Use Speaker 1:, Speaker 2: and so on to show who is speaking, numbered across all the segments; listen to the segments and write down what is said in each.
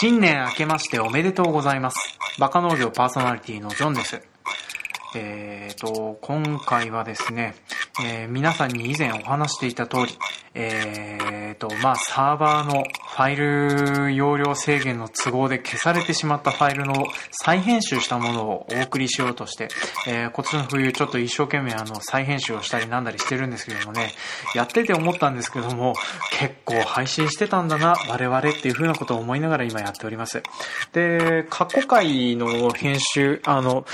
Speaker 1: 新年明けましておめでとうございます。バカ農業パーソナリティのジョンです。えーと、今回はですね、えー皆さんに以前お話していた通り、えーと、まあ、サーバーのファイル容量制限の都合で消されてしまったファイルの再編集したものをお送りしようとして、えー今年の冬ちょっと一生懸命あの再編集をしたりなんだりしてるんですけどもね、やってて思ったんですけども、結構配信してたんだな、我々っていう風なことを思いながら今やっております。で、過去回の編集、あの、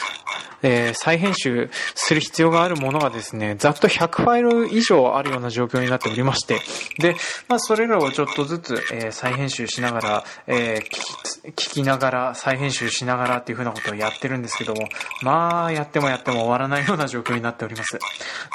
Speaker 1: えー再編集する必要があるものがですね、ざっと100ファイル以上あるような状況になっておりまして、で、まあ、それらをちょっとずつ、えー再編集しながら、えー聞き、ながら、再編集しながらっていう風なことをやってるんですけども、まあ、やってもやっても終わらないような状況になっております。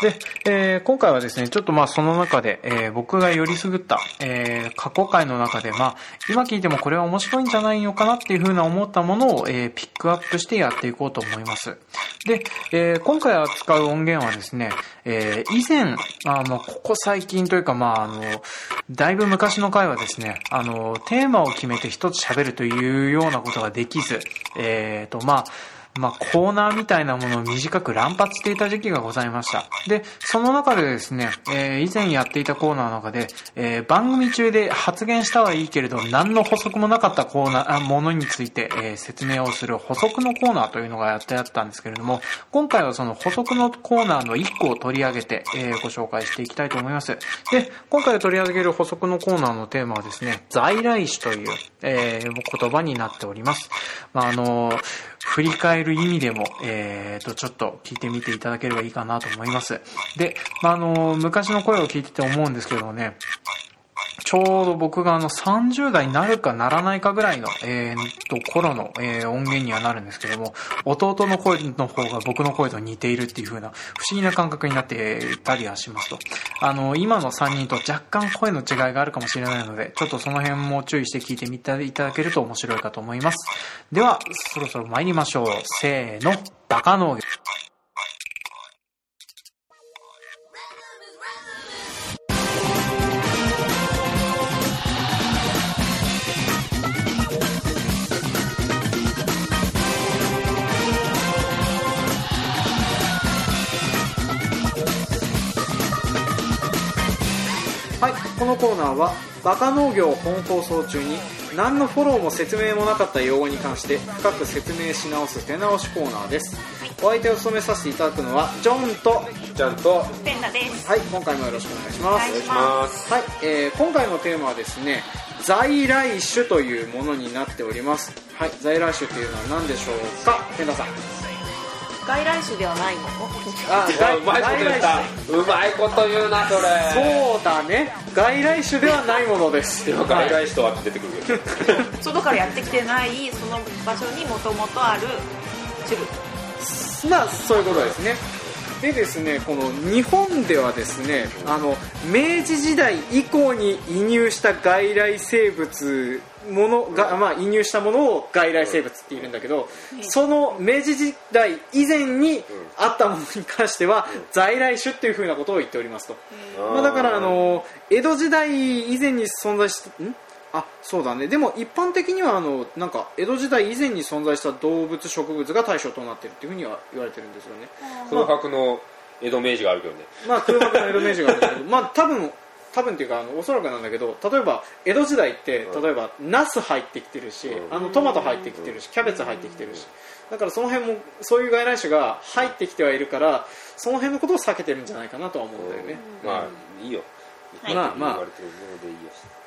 Speaker 1: で、えー今回はですね、ちょっとまあ、その中で、えー僕がよりすぐった、えー過去回の中で、まあ、今聞いてもこれは面白いんじゃないのかなっていう風な思ったものを、えーピックアップしてやっていこうと思います。で、えー今回扱う音源はですね、えー以前、あの、ここ最近というか、まあ、あの、だいぶ昔の回はですね、あの、テーマを決めて一つ喋るというようなことができず、えーと、まあ、まあ、コーナーみたいなものを短く乱発していた時期がございました。で、その中でですね、えー以前やっていたコーナーの中で、えー番組中で発言したはいいけれど、何の補足もなかったコーナー、ものについて、えー説明をする補足のコーナーというのがやってあったんですけれども、今回はその補足のコーナーの1個を取り上げて、えーご紹介していきたいと思います。で、今回取り上げる補足のコーナーのテーマはですね、在来種という、えー言葉になっております。まあ、あの振り返る意味でも、えー、と、ちょっと聞いてみていただければいいかなと思います。で、まあ、あの、昔の声を聞いてて思うんですけどもね、ちょうど僕があの30代になるかならないかぐらいの、えー、と頃の、えー音源にはなるんですけども、弟の声の方が僕の声と似ているっていう風な不思議な感覚になっていたりはしますと。あの、今の3人と若干声の違いがあるかもしれないので、ちょっとその辺も注意して聞いてみていただけると面白いかと思います。では、そろそろ参りましょう。せーの、バカ農業。はい、このコーナーはバカ農業本放送中に何のフォローも説明もなかった用語に関して深く説明し直す手直しコーナーです。お相手を務めさせていただくのはジョンと
Speaker 2: ちゃんと
Speaker 3: ペンダです。
Speaker 1: はい今回もよろしくお願いします。
Speaker 3: お願いし
Speaker 2: ます。
Speaker 1: はい、えー今回のテーマはですね在来種というものになっております。はい在来種というのは何でしょうか？ペンダさん
Speaker 3: 外来種ではないの？
Speaker 1: あ
Speaker 2: うまいこと言った。うまいこと言うなそれ。
Speaker 1: そうだね。外来種ではないものです。
Speaker 2: 今外来種とはって出てくるけど。
Speaker 3: 外からやってきてないその場所にもともとある種類。
Speaker 1: まあそういうことですねでですねこの日本ではですねあの明治時代以降に移入した外来生物ものが、まあ、移入したものを外来生物って言うんだけど、その明治時代以前にあったものに関しては在来種っていうふうなことを言っておりますと、まあ、だからあの江戸時代以前に存在したん？あそうだね。でも一般的にはあのなんか江戸時代以前に存在した動物植物が対象となっているっていうふうには言われてるんですよね。
Speaker 2: 空白の江戸明治があるけどね。
Speaker 1: まあ空白の江戸明治があるんだけどまあ多分多分っていうかあのおそらくなんだけど例えば江戸時代って
Speaker 2: うん。
Speaker 1: 例えばナス入ってきてるし、
Speaker 2: うん。
Speaker 1: あのトマト入ってきてるしキャベツ入ってきてるし。だからその辺もそういう外来種が入ってきてはいるからその辺のことを避けてるんじゃないかなとは思うんだよね、
Speaker 2: まあいいよ
Speaker 3: はい。
Speaker 1: まあまあ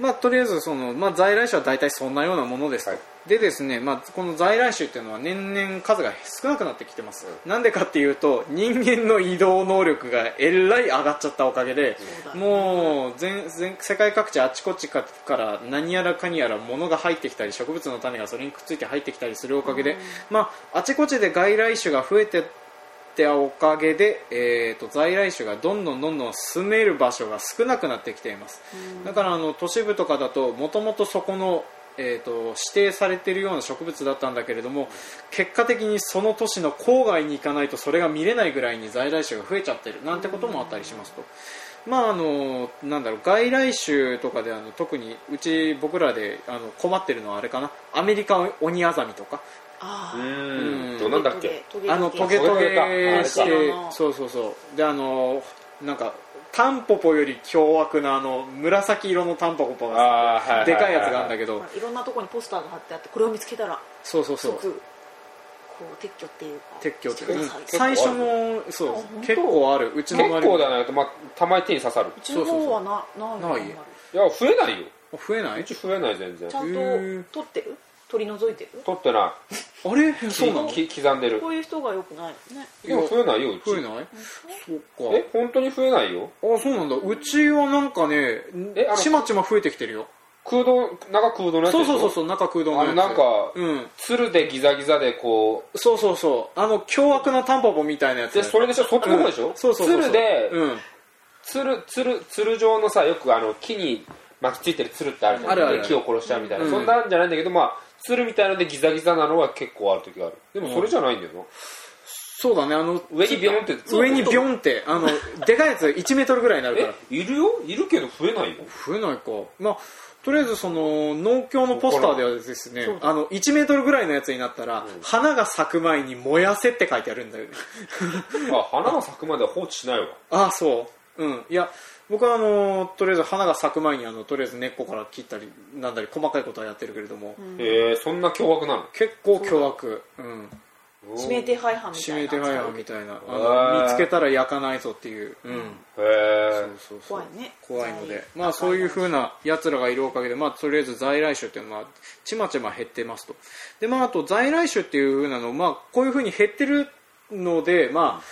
Speaker 1: まあ、とりあえずその、まあ、在来種は大体そんなようなものです。と、
Speaker 2: はい。
Speaker 1: でですね、まあ、この在来種っていうのは年々数が少なくなってきてます、なんでかっていうと人間の移動能力がえらい上がっちゃったおかげで、
Speaker 3: そう
Speaker 1: もう全全世界各地あちこちから何やらかにやら物が入ってきたり植物の種がそれにくっついて入ってきたりするおかげで、まあ、あちこちで外来種が増えてっておかげで、えー、と在来種がどんどんどんどん住める場所が少なくなってきています、だからあの都市部とかだともともとそこの、えー、と指定されているような植物だったんだけれども結果的にその都市の郊外に行かないとそれが見れないぐらいに在来種が増えちゃってるなんてこともあったりしますと。まああのなんだろう外来種とかであの特にうち僕らであの困ってるのはあれかな。アメリカオニアザミとか
Speaker 2: う
Speaker 1: ん。
Speaker 2: なんだっけ？
Speaker 1: あのトゲト
Speaker 2: トゲ
Speaker 1: してそうそうそう。であのなんかタンポポより凶悪なあの紫色のタンポポがでかいやつがあるんだけど。
Speaker 3: まあいろんなところにポスターが貼ってあってこれを見つけたら
Speaker 1: そうそうそう。
Speaker 3: 即こう撤去っていうか
Speaker 1: 撤去って、うん
Speaker 3: してください。
Speaker 1: 最初のそう結構ある。うちの
Speaker 2: 結構だね、まあ、たまに手に刺さる。
Speaker 3: うちの方はなないの
Speaker 1: ない？
Speaker 2: いや増えないよ。
Speaker 1: 増えない？う
Speaker 2: ち増えない全然。
Speaker 3: ちゃんと取ってる？取り除いてる？
Speaker 2: 取ってな
Speaker 1: あれ？
Speaker 2: い
Speaker 1: そうなの？
Speaker 2: 刻んでる。
Speaker 3: こういう人がよくない。のね。
Speaker 2: でも増えないようち。
Speaker 1: 増えない？そっ
Speaker 2: え本当に増えないよ？
Speaker 1: かあそうなんだ。うちはなんかね
Speaker 2: えあの
Speaker 1: ちまちま増えてきてるよ。
Speaker 2: 空洞中空洞のやつ
Speaker 1: そう
Speaker 2: でしょ？
Speaker 1: そうそうそう中空洞のやつ。
Speaker 2: あのなんか
Speaker 1: うん。
Speaker 2: つるでギザギザでこ
Speaker 1: そうそうそう。あの凶悪なタンポポみたいなやつ。
Speaker 2: うでそれでしょ？そっちの方でしょ、
Speaker 1: うん。そうそうそうそう。
Speaker 2: つるで、
Speaker 1: うん。
Speaker 2: つるつるつる状のさよくあの木に巻きついてるつるってあるじゃん。
Speaker 1: あるある。
Speaker 2: で木を殺しちゃうみたいな、
Speaker 1: うん。
Speaker 2: そんなんじゃないんだけどまあつるみたいのでギザギザなのは結構ある時がある。でもそれじゃないんだよな、
Speaker 1: そうだねあの
Speaker 2: 上にビヨンって
Speaker 1: 上にビョンってあのでかいやつ1メートルぐらいになるから。
Speaker 2: えいるよ？いるけど増えないよ
Speaker 1: 増えないか。まあとりあえずその農協のポスターではですねあの1メートルぐらいのやつになったら、花が咲く前に燃やせって書いてあるんだよね。
Speaker 2: あ花が咲くまでは放置しないわ。
Speaker 1: ああそう。うん。いや僕はあのとりあえず花が咲く前にあのとりあえず根っこから切ったりなんだり細かいことはやってるけれども、
Speaker 2: へえそんな凶悪なの？
Speaker 1: 結構凶悪。うん。
Speaker 3: 指名手配犯みたいな。
Speaker 1: 指名手配犯みたいな。見つけたら焼かないぞっていう、うん。
Speaker 2: へえ。
Speaker 3: 怖いね。
Speaker 1: 怖いので、まあ、そういうふうなやつらがいるおかげで、まあ、とりあえず在来種っていうのはちまちま減ってますと。で、まあ、あと在来種っていうふうなの、まあ、こういうふうに減ってるので、まあ、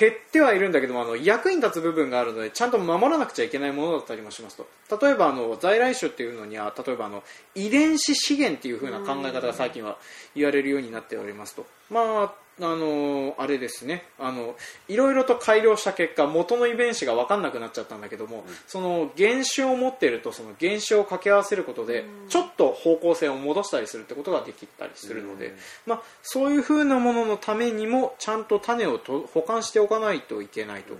Speaker 1: 減ってはいるんだけどもあの役に立つ部分があるのでちゃんと守らなくちゃいけないものだったりもしますと。例えばあの在来種っていうのには例えばあの遺伝子資源っていうふうな考え方が最近は言われるようになっておりますと。まああのあれですね。あのいろいろと改良した結果元の遺伝子が分かんなくなっちゃったんだけども、その原種を持っているとその原種を掛け合わせることでちょっと方向性を戻したりするってことができたりするので、まあ、そういうふうなもののためにもちゃんと種をと保管しておかないといけないと。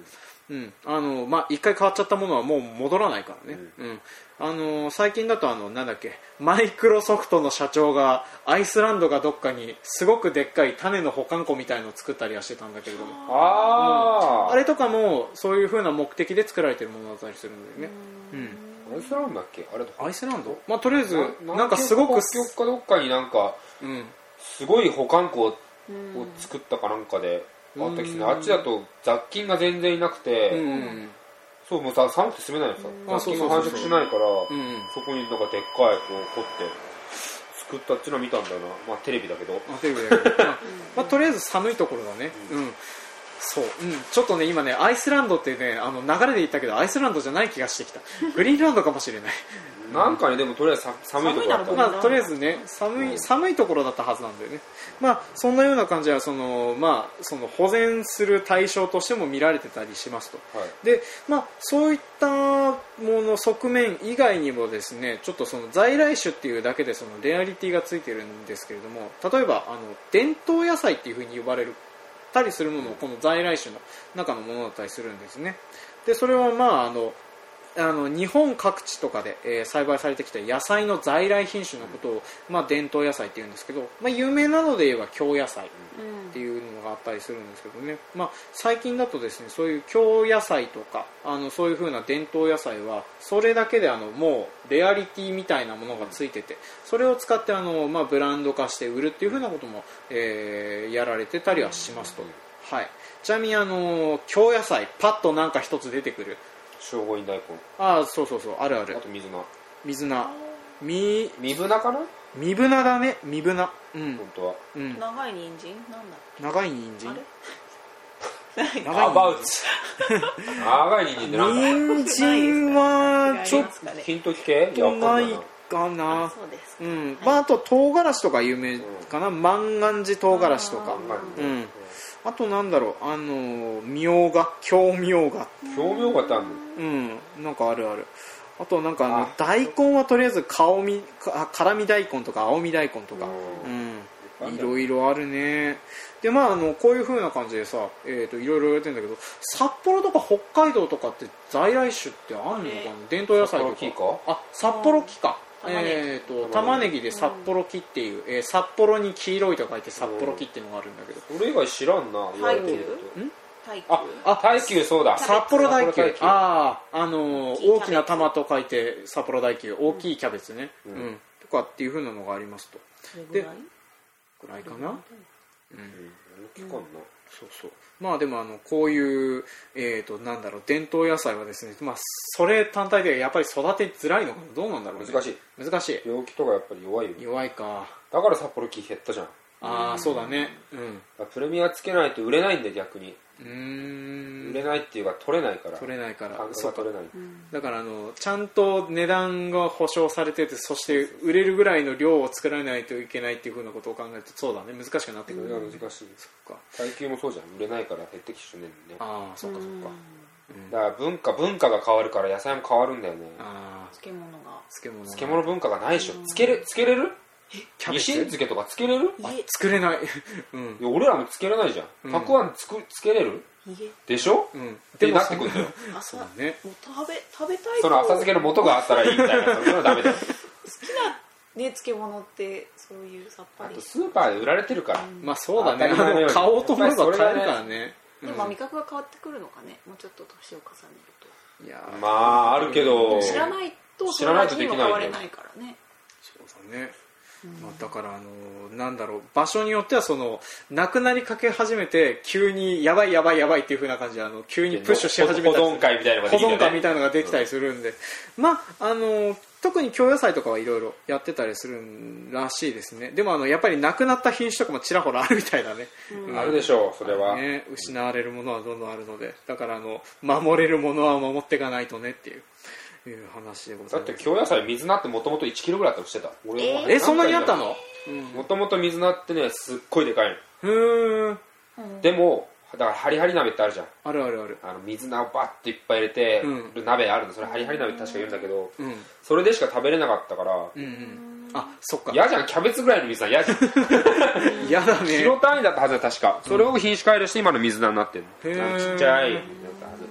Speaker 1: うん。あのまあ、一回変わっちゃったものはもう戻らないからね、うんあの最近だとあのなんだっけマイクロソフトの社長がアイスランドがどっかにすごくでっかい種の保管庫みたいのを作ったりはしてたんだけれど。も
Speaker 2: あー。
Speaker 1: あれとかもそういう風な目的で作られてるものだったりするんだよね、うん、
Speaker 2: アイスランドだっけ？あれ
Speaker 1: アイスランド？まあとりあえず
Speaker 2: な
Speaker 1: なんかすごく
Speaker 2: 南極かどっかになんか
Speaker 1: うん。
Speaker 2: すごい保管庫を
Speaker 3: うん。
Speaker 2: 作ったかなんかであったきすね
Speaker 1: うん
Speaker 2: あっちだと雑菌が全然いなくて、
Speaker 1: うん
Speaker 2: そうもうさ寒くて住めないのさ。
Speaker 1: あ
Speaker 2: 雑菌が繁殖しないから
Speaker 1: うん
Speaker 2: そこになんかでっかいこう掘って作ったっていうのは見たんだよな。まあテレビだけど。
Speaker 1: まあとりあえず寒いところだね。うんそう、うん、ちょっとね今ねアイスランドってねあの流れで言ったけどアイスランドじゃない気がしてきた。グリーンランドかもしれない。
Speaker 2: なんかにでもとりあえずさ寒いところだった。
Speaker 1: まあ、とりあえずね寒い寒いところだったはずなんだよね、まあ、そんなような感じはその、まあ、その保全する対象としても見られてたりしますと。
Speaker 2: はい。
Speaker 1: で、まあ、そういったもの側面以外にもですねちょっとその在来種っていうだけでそのレアリティがついてるんですけれども例えばあの伝統野菜っていうふうに呼ばれるたりするものもこの在来種の中のものだったりするんですね。でそれはまああのあの日本各地とかで、えー栽培されてきた野菜の在来品種のことを、まあ、伝統野菜っていうんですけど、まあ、有名なので言えば京野菜っていうのがあったりするんですけどね、まあ、最近だとですねそういう京野菜とかあのそういう風な伝統野菜はそれだけであのもうレアリティみたいなものがついててそれを使ってあの、まあ、ブランド化して売るっていう風なことも、えーやられてたりはしますと、はい、ちなみにあの京野菜パッとなんか一つ出てくる
Speaker 2: 聖護院大根
Speaker 1: ああそうそうそう。あるある。
Speaker 2: あと水菜。
Speaker 1: 水菜。み
Speaker 2: 水菜かな？
Speaker 1: 身ぶなだね。身ぶな。うん。
Speaker 2: 本、当は。
Speaker 1: うん、
Speaker 3: 長い人参？なんだ？
Speaker 1: 長い人参？
Speaker 3: あれ？
Speaker 1: 長い
Speaker 2: アバウト長い人参ってなんだ？
Speaker 1: 人参はちょっ
Speaker 3: 違いますかね。
Speaker 2: ヒント聞け？い
Speaker 1: と
Speaker 2: やわか
Speaker 1: ない
Speaker 2: んな。いな
Speaker 1: かな
Speaker 3: そうです
Speaker 1: うん。まああと唐辛子とか有名かな。万願寺唐辛子とか。
Speaker 3: あ
Speaker 1: うんあとなんだろうあのみょうが京みょうが
Speaker 2: 興味がってあるの？
Speaker 1: うんなんかあるある。あとなんかあの
Speaker 2: あ。
Speaker 1: 大根はとりあえず顔みか辛味大根とか青み大根とか。
Speaker 2: う
Speaker 1: うん。い。ろいろあるね。でまああのこういう風な感じでさ、えー、といろいろ言われてるんだけど札幌とか北海道とかって在来種ってあんのかな？伝統野菜とか。
Speaker 2: 札幌木か
Speaker 1: あ札幌木かえー、と
Speaker 2: 玉ねぎ
Speaker 1: 玉ねぎで札幌木っていう、えー札幌に黄色いと書いて札幌木っていうのがあるんだけど。
Speaker 2: それ以外知らんな言われてみると。あ
Speaker 1: あ
Speaker 2: 大球そうだ。
Speaker 1: 札幌大球あああのー
Speaker 3: 大き
Speaker 1: な玉と書いて札幌大球大きいキャベツね、う
Speaker 2: うん。ん
Speaker 1: とかっていう風なのがありますと。
Speaker 3: でぐらい？
Speaker 1: ぐらいかな、うん、
Speaker 2: うん聞かんな
Speaker 1: そうそう。まあでもあのこういう、えー、となんだろう伝統野菜はですね、まあ、それ単体でやっぱり育てづらいのかな？どうなんだろう、ね、
Speaker 2: 難しい。
Speaker 1: 難しい。
Speaker 2: 病気とかやっぱり弱いよ
Speaker 1: 弱いか。
Speaker 2: だから札幌木減ったじゃん。
Speaker 1: ああそうだね。うん。
Speaker 2: プレミアつけないと売れないんで逆に売れないっていうか取れないから。
Speaker 1: 取れないから。そう
Speaker 2: 取れない。
Speaker 1: だからあのちゃんと値段が保証されててそして売れるぐらいの量を作らないといけないっていうふうなことを考えるとそうだね。難しくなってくる、
Speaker 2: それが難しい
Speaker 1: そっか。
Speaker 2: 耐久もそうじゃん。売れないから減ってきてねんね
Speaker 1: ああそっかそっか。
Speaker 2: だから文化文化が変わるから野菜も変わるんだよね。
Speaker 1: ああ。
Speaker 3: 漬物が。
Speaker 1: 漬物。
Speaker 2: 漬物文化がないでしょ。つけれつけれる？
Speaker 1: キャベツ？
Speaker 2: ニシン漬けとかつけれる
Speaker 3: 家
Speaker 1: 作れない。うん。
Speaker 2: いや俺らもつけれないじゃ
Speaker 1: うん。
Speaker 2: んたくあんつくつけれる？
Speaker 3: 家
Speaker 2: でしょ？
Speaker 1: うん。
Speaker 2: ってなってくるんだよ。
Speaker 3: 朝
Speaker 1: そうだね。
Speaker 3: もう食べ食べたいと。
Speaker 2: その浅漬けの元があったらいいみたいな。それはダメだよ。
Speaker 3: ね漬物ってそういうさっぱり。
Speaker 2: あとスーパーで売られてるから。
Speaker 1: まあそうだね。
Speaker 2: 当たり前のように。
Speaker 1: 買おうと思えば買えるからね。
Speaker 3: でも味覚が変わってくるのかね。もうちょっと年を重ねる
Speaker 1: いや
Speaker 2: まああるけど。
Speaker 3: と知らないと
Speaker 2: 知らないとできないんだよ
Speaker 3: その味には変われないからね。
Speaker 1: そうだね、まあ、だからあのなんだろう場所によってはそのなくなりかけ始めて急にやばいやばいやばいっていう風な感じであの急にプッシュし始めたり
Speaker 2: 保存会みたいなのが
Speaker 1: 保
Speaker 2: でき
Speaker 1: みたいなのができたりするんで、まああの特に京野菜とかはいろいろやってたりするらしいですね。でもあのやっぱりなくなった品種とかもちらほらあるみたいだね、うん。
Speaker 2: あるでしょうそれは。
Speaker 1: ね、失われるものはどんどんあるので。だからあの守れるものは守っていかないとねっていういう話でござ
Speaker 2: だって
Speaker 1: います
Speaker 2: 京野菜水菜ってもともと1キロぐらいあったとしてた？俺
Speaker 3: えー？
Speaker 1: えそんなにあったの？
Speaker 2: もともと水菜ってねすっごいでかい
Speaker 1: うー。ん
Speaker 2: のでもだからハリハリ鍋ってあるじゃん。
Speaker 1: あるあるある。
Speaker 2: あの水菜をバッといっぱい入れて
Speaker 1: うん。
Speaker 2: る鍋あるの。それハリハリ鍋って確か言うんだけど
Speaker 1: うん。
Speaker 2: それでしか食べれなかったから
Speaker 1: うんうんあそっか。
Speaker 2: 嫌じゃん。キャベツぐらいの水菜嫌じゃん。
Speaker 1: 嫌だね。
Speaker 2: キロ単位だったはずだ確か。それを品種改良して今の水菜になってる
Speaker 1: へー。
Speaker 2: のちっちゃいだったはず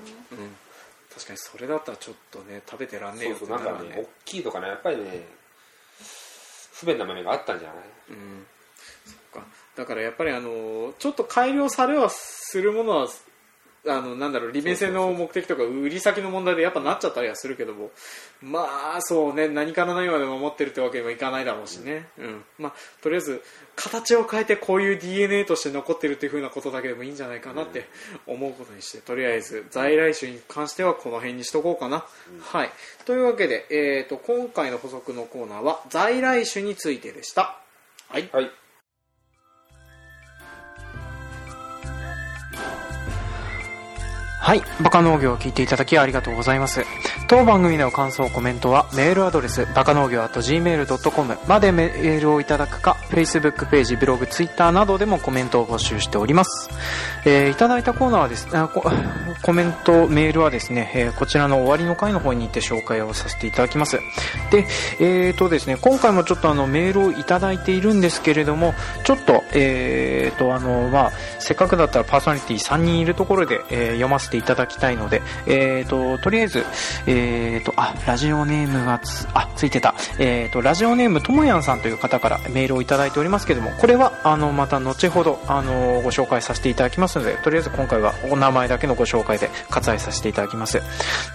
Speaker 1: かにそれだったらちょっとね食べてらんねえよ
Speaker 2: そうそうなんかね大きいとかねやっぱりね不便な豆があったんじゃない？
Speaker 1: うん。そっか。だからやっぱりあのちょっと改良されはするものはあのなんだろう利便性の目的とか売り先の問題でやっぱなっちゃったりはするけどもまあそうね何から何まで守ってるってわけにもいかないだろうしね、うん。まあ、とりあえず形を変えてこういう DNA として残ってるっていう風なことだけでもいいんじゃないかなって思うことにしてとりあえず在来種に関してはこの辺にしとこうかな、はい。というわけで、えー、と今回の補足のコーナーは在来種についてでした。はい。
Speaker 2: はい
Speaker 1: はい。バカ農業を聞いていただきありがとうございます。当番組の感想、コメントはメールアドレス、バカ農業 .gmail.com までメールをいただくか、Facebook ページ、ブログ、Twitter などでもコメントを募集しております。えーいただいたコーナーはですね、あ コメント、メールはですね、えーこちらの終わりの回の方に行って紹介をさせていただきます。で、えーとですね、今回もちょっとあのメールをいただいているんですけれども、ちょっと、えーと、あの、まあ、せっかくだったらパーソナリティ3人いるところで、えー読ませていただきたいので、えーと、とりあえず、えーと、あ、ラジオネームがつ、あ、ついてた。えーと、ラジオネームともやんさんという方からメールをいただいておりますけども、これは、あの、また後ほど、あの、ご紹介させていただきますので、とりあえず今回はお名前だけのご紹介で割愛させていただきます。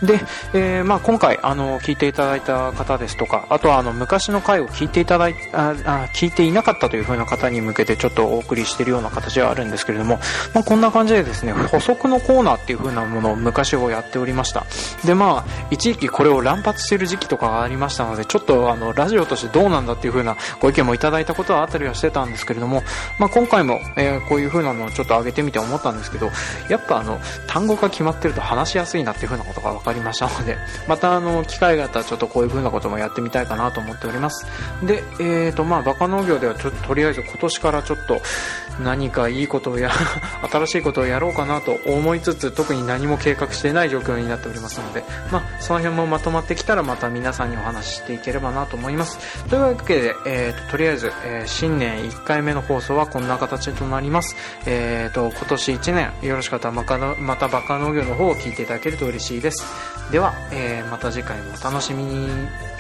Speaker 1: で、えーまあ今回、あの、聞いていただいた方ですとか、あとはあの、昔の回を聞いていただいああ聞いていなかったという風な方に向けてちょっとお送りしているような形はあるんですけれども、まあこんな感じでですね、補足のコーナーっていう風なものを昔をやっておりました。で、まあ、一時期これを乱発してる時期とかがありましたので、ちょっとあの、ラジオとしてどうなんだっていう風なご意見もいただいたことはあったりはしてたんですけれども、まあ今回も、えーこういう風なのをちょっと上げてみて思ったんですけど、やっぱあの、単語が決まってると話しやすいなっていう風なことが分かりましたので、またあの、機会があったらちょっとこういう風なこともやってみたいかなと思っております。で、えーと、まあ、バカ農業ではちょっととりあえず今年からちょっと、何かいいことをや 新しいことをやろうかなと思いつつ特に何も計画していない状況になっておりますので、まあ、その辺もまとまってきたらまた皆さんにお話ししていければなと思います。というわけで、えーと、とりあえず、えー、新年1回目の放送はこんな形となります、えーと、今年1年よろしかったらままたバカ農業の方を聞いていただけると嬉しいです。では、えー、また次回もお楽しみに。